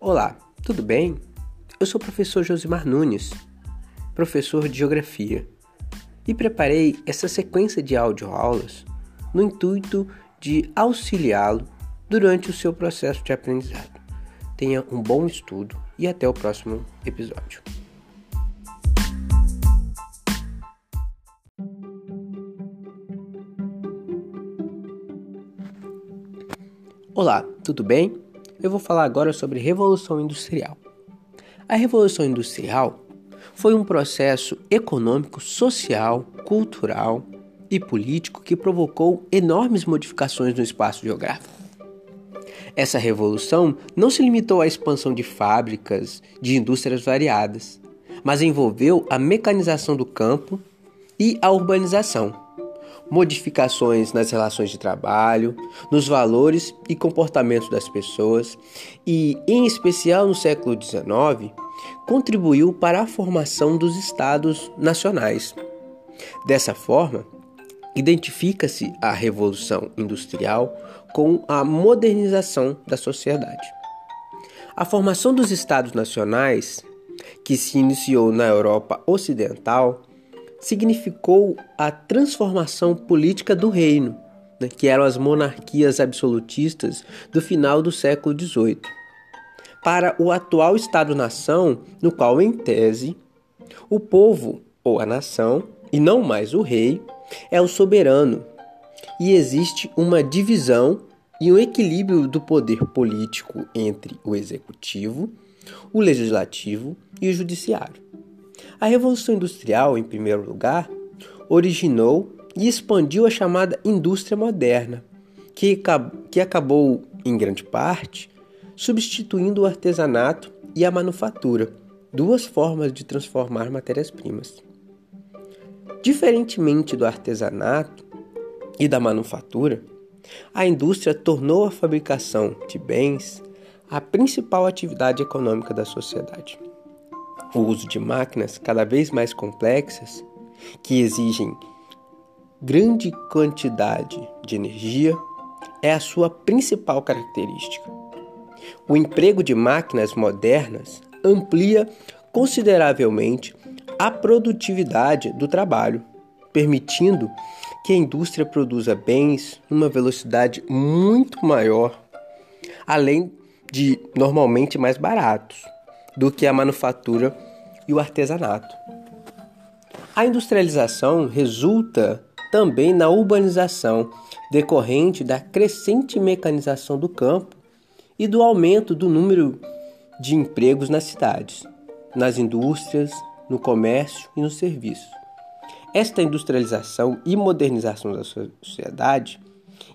Olá, tudo bem? Eu sou o professor Josimar Nunes, professor de Geografia, e preparei essa sequência de audioaulas no intuito de auxiliá-lo durante o seu processo de aprendizado. Tenha um bom estudo e até o próximo episódio. Olá, tudo bem? Eu vou falar agora sobre Revolução Industrial. A Revolução Industrial foi um processo econômico, social, cultural e político que provocou enormes modificações no espaço geográfico. Essa revolução não se limitou à expansão de fábricas, de indústrias variadas, mas envolveu a mecanização do campo e a urbanização modificações nas relações de trabalho, nos valores e comportamentos das pessoas e, em especial no século XIX, contribuiu para a formação dos estados nacionais. Dessa forma, identifica-se a Revolução Industrial com a modernização da sociedade. A formação dos estados nacionais, que se iniciou na Europa Ocidental, significou a transformação política do reino, né, que eram as monarquias absolutistas do final do século XVIII, para o atual Estado-nação, no qual, em tese, o povo ou a nação, e não mais o rei, é o soberano, e existe uma divisão e um equilíbrio do poder político entre o executivo, o legislativo e o judiciário. A Revolução Industrial, em primeiro lugar, originou e expandiu a chamada indústria moderna, que, que acabou, em grande parte, substituindo o artesanato e a manufatura, duas formas de transformar matérias-primas. Diferentemente do artesanato e da manufatura, a indústria tornou a fabricação de bens a principal atividade econômica da sociedade o uso de máquinas cada vez mais complexas que exigem grande quantidade de energia é a sua principal característica. O emprego de máquinas modernas amplia consideravelmente a produtividade do trabalho, permitindo que a indústria produza bens numa velocidade muito maior, além de normalmente mais baratos do que a manufatura e o artesanato. A industrialização resulta também na urbanização, decorrente da crescente mecanização do campo e do aumento do número de empregos nas cidades, nas indústrias, no comércio e no serviço. Esta industrialização e modernização da sociedade,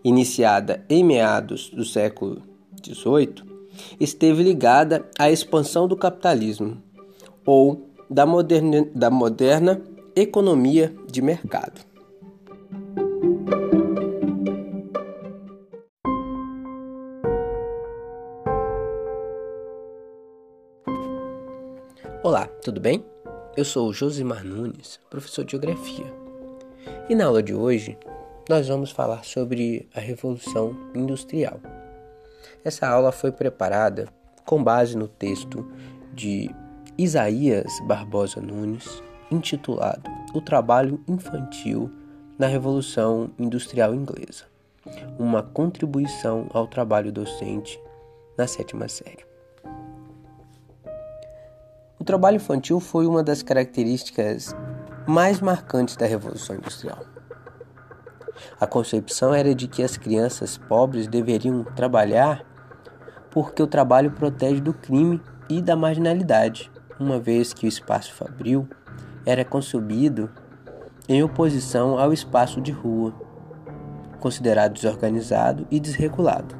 iniciada em meados do século XVIII, esteve ligada à expansão do capitalismo ou da moderna, da moderna economia de mercado. Olá, tudo bem? Eu sou Josimar Nunes, professor de Geografia. E na aula de hoje, nós vamos falar sobre a Revolução Industrial. Essa aula foi preparada com base no texto de Isaías Barbosa Nunes, intitulado O Trabalho Infantil na Revolução Industrial Inglesa uma contribuição ao trabalho docente na sétima série. O trabalho infantil foi uma das características mais marcantes da Revolução Industrial. A concepção era de que as crianças pobres deveriam trabalhar porque o trabalho protege do crime e da marginalidade, uma vez que o espaço fabril era concebido em oposição ao espaço de rua, considerado desorganizado e desregulado.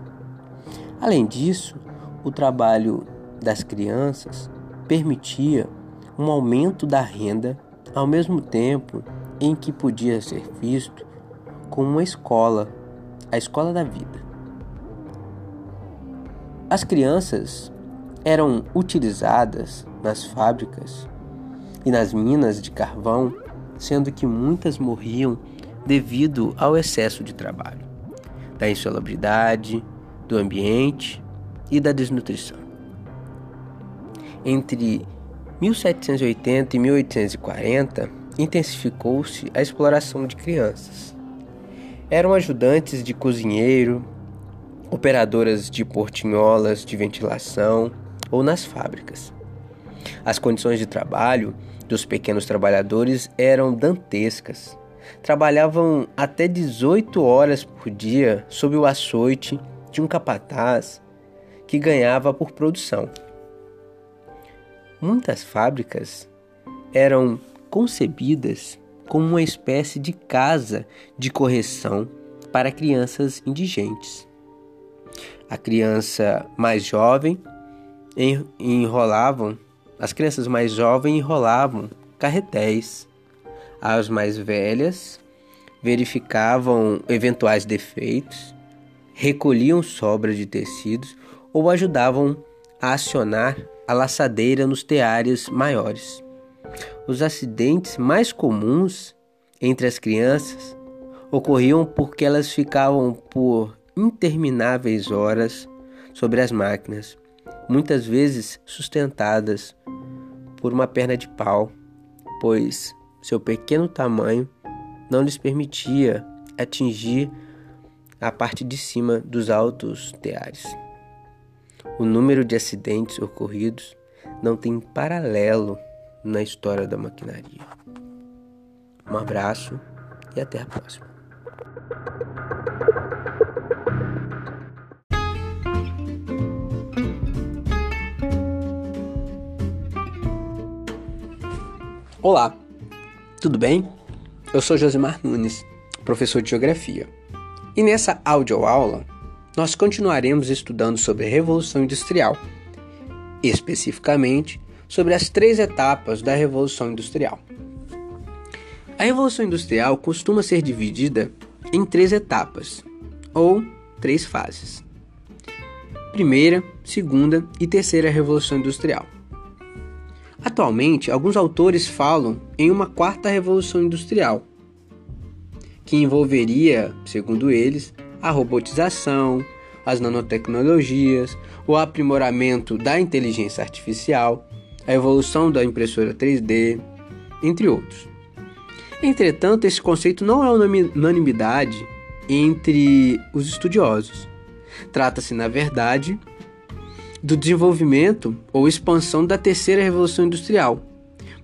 Além disso, o trabalho das crianças permitia um aumento da renda ao mesmo tempo em que podia ser visto como uma escola, a escola da vida. As crianças eram utilizadas nas fábricas e nas minas de carvão, sendo que muitas morriam devido ao excesso de trabalho, da insalubridade, do ambiente e da desnutrição. Entre 1780 e 1840, intensificou-se a exploração de crianças. Eram ajudantes de cozinheiro, operadoras de portinholas de ventilação ou nas fábricas. As condições de trabalho dos pequenos trabalhadores eram dantescas. Trabalhavam até 18 horas por dia sob o açoite de um capataz que ganhava por produção. Muitas fábricas eram concebidas como uma espécie de casa de correção para crianças indigentes. A criança mais jovem enrolavam, as crianças mais jovens enrolavam carretéis. As mais velhas verificavam eventuais defeitos, recolhiam sobras de tecidos ou ajudavam a acionar a laçadeira nos teares maiores. Os acidentes mais comuns entre as crianças ocorriam porque elas ficavam por intermináveis horas sobre as máquinas, muitas vezes sustentadas por uma perna de pau, pois seu pequeno tamanho não lhes permitia atingir a parte de cima dos altos teares. O número de acidentes ocorridos não tem paralelo na história da maquinaria. Um abraço e até a próxima. Olá, tudo bem? Eu sou Josimar Nunes, professor de Geografia. E nessa audioaula, nós continuaremos estudando sobre a Revolução Industrial, especificamente sobre as três etapas da Revolução Industrial. A Revolução Industrial costuma ser dividida em três etapas, ou três fases: primeira, segunda e terceira Revolução Industrial. Atualmente, alguns autores falam em uma quarta Revolução Industrial, que envolveria, segundo eles, a robotização, as nanotecnologias, o aprimoramento da inteligência artificial a evolução da impressora 3D, entre outros. Entretanto, esse conceito não é unanimidade entre os estudiosos. Trata-se, na verdade, do desenvolvimento ou expansão da terceira revolução industrial,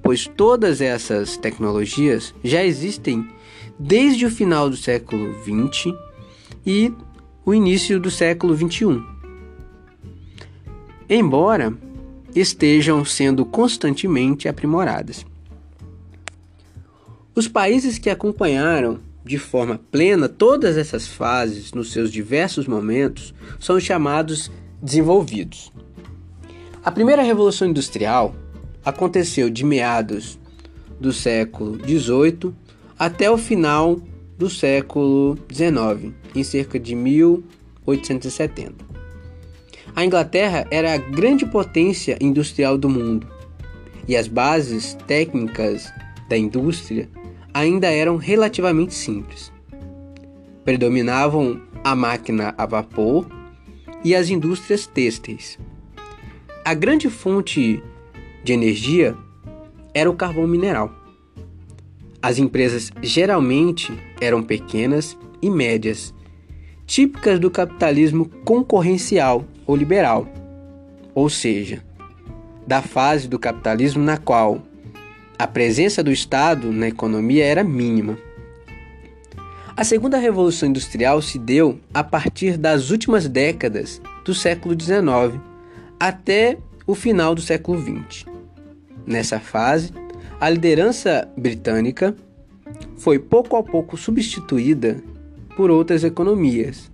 pois todas essas tecnologias já existem desde o final do século XX e o início do século XXI. Embora estejam sendo constantemente aprimoradas. Os países que acompanharam de forma plena todas essas fases nos seus diversos momentos são chamados desenvolvidos. A primeira revolução industrial aconteceu de meados do século XVIII até o final do século XIX, em cerca de 1870. A Inglaterra era a grande potência industrial do mundo e as bases técnicas da indústria ainda eram relativamente simples. Predominavam a máquina a vapor e as indústrias têxteis. A grande fonte de energia era o carvão mineral. As empresas geralmente eram pequenas e médias, típicas do capitalismo concorrencial ou liberal, ou seja, da fase do capitalismo na qual a presença do Estado na economia era mínima. A segunda revolução industrial se deu a partir das últimas décadas do século XIX até o final do século XX. Nessa fase, a liderança britânica foi pouco a pouco substituída por outras economias,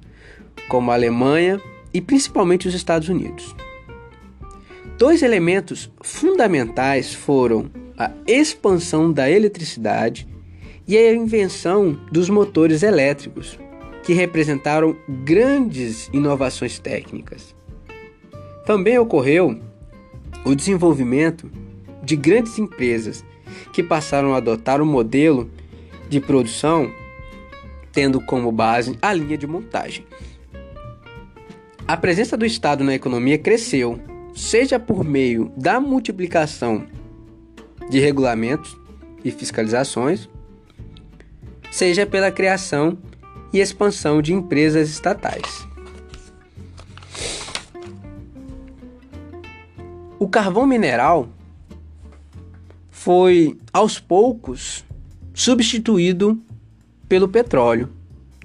como a Alemanha e principalmente os Estados Unidos. Dois elementos fundamentais foram a expansão da eletricidade e a invenção dos motores elétricos, que representaram grandes inovações técnicas. Também ocorreu o desenvolvimento de grandes empresas que passaram a adotar o modelo de produção tendo como base a linha de montagem. A presença do Estado na economia cresceu seja por meio da multiplicação de regulamentos e fiscalizações, seja pela criação e expansão de empresas estatais. O carvão mineral foi aos poucos substituído pelo petróleo,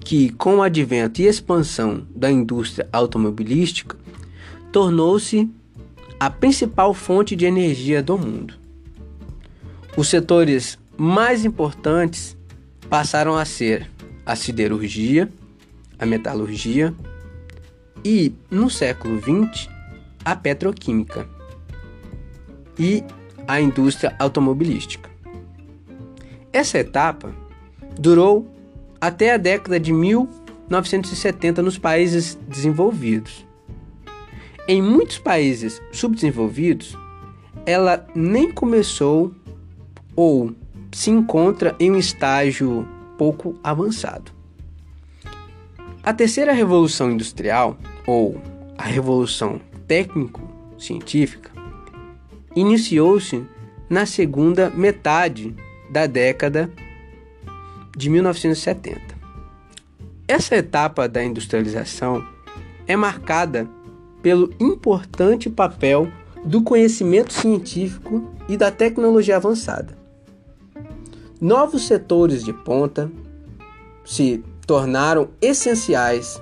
que, com o advento e expansão da indústria automobilística, tornou-se a principal fonte de energia do mundo. Os setores mais importantes passaram a ser a siderurgia, a metalurgia e, no século XX, a petroquímica e a indústria automobilística. Essa etapa durou até a década de 1970 nos países desenvolvidos. Em muitos países subdesenvolvidos, ela nem começou ou se encontra em um estágio pouco avançado. A terceira revolução industrial, ou a revolução técnico-científica, iniciou-se na segunda metade da década de 1970. Essa etapa da industrialização é marcada pelo importante papel do conhecimento científico e da tecnologia avançada. Novos setores de ponta se tornaram essenciais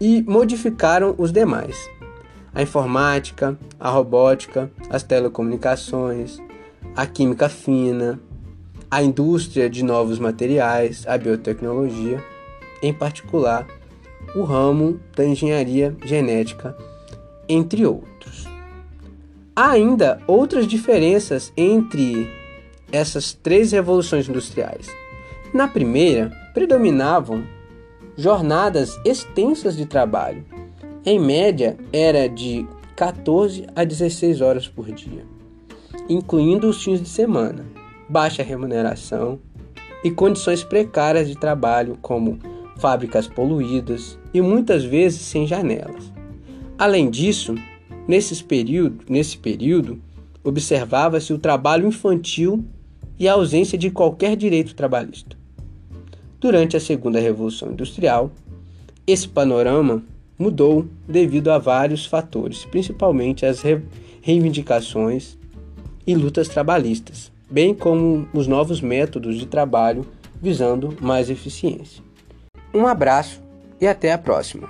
e modificaram os demais. A informática, a robótica, as telecomunicações, a química fina, a indústria de novos materiais, a biotecnologia, em particular o ramo da engenharia genética, entre outros. Há ainda outras diferenças entre essas três revoluções industriais. Na primeira, predominavam jornadas extensas de trabalho. Em média, era de 14 a 16 horas por dia, incluindo os fins de semana baixa remuneração e condições precárias de trabalho, como fábricas poluídas e muitas vezes sem janelas. Além disso, nesses período, nesse período, observava-se o trabalho infantil e a ausência de qualquer direito trabalhista. Durante a Segunda Revolução Industrial, esse panorama mudou devido a vários fatores, principalmente as reivindicações e lutas trabalhistas bem como os novos métodos de trabalho visando mais eficiência. Um abraço e até a próxima!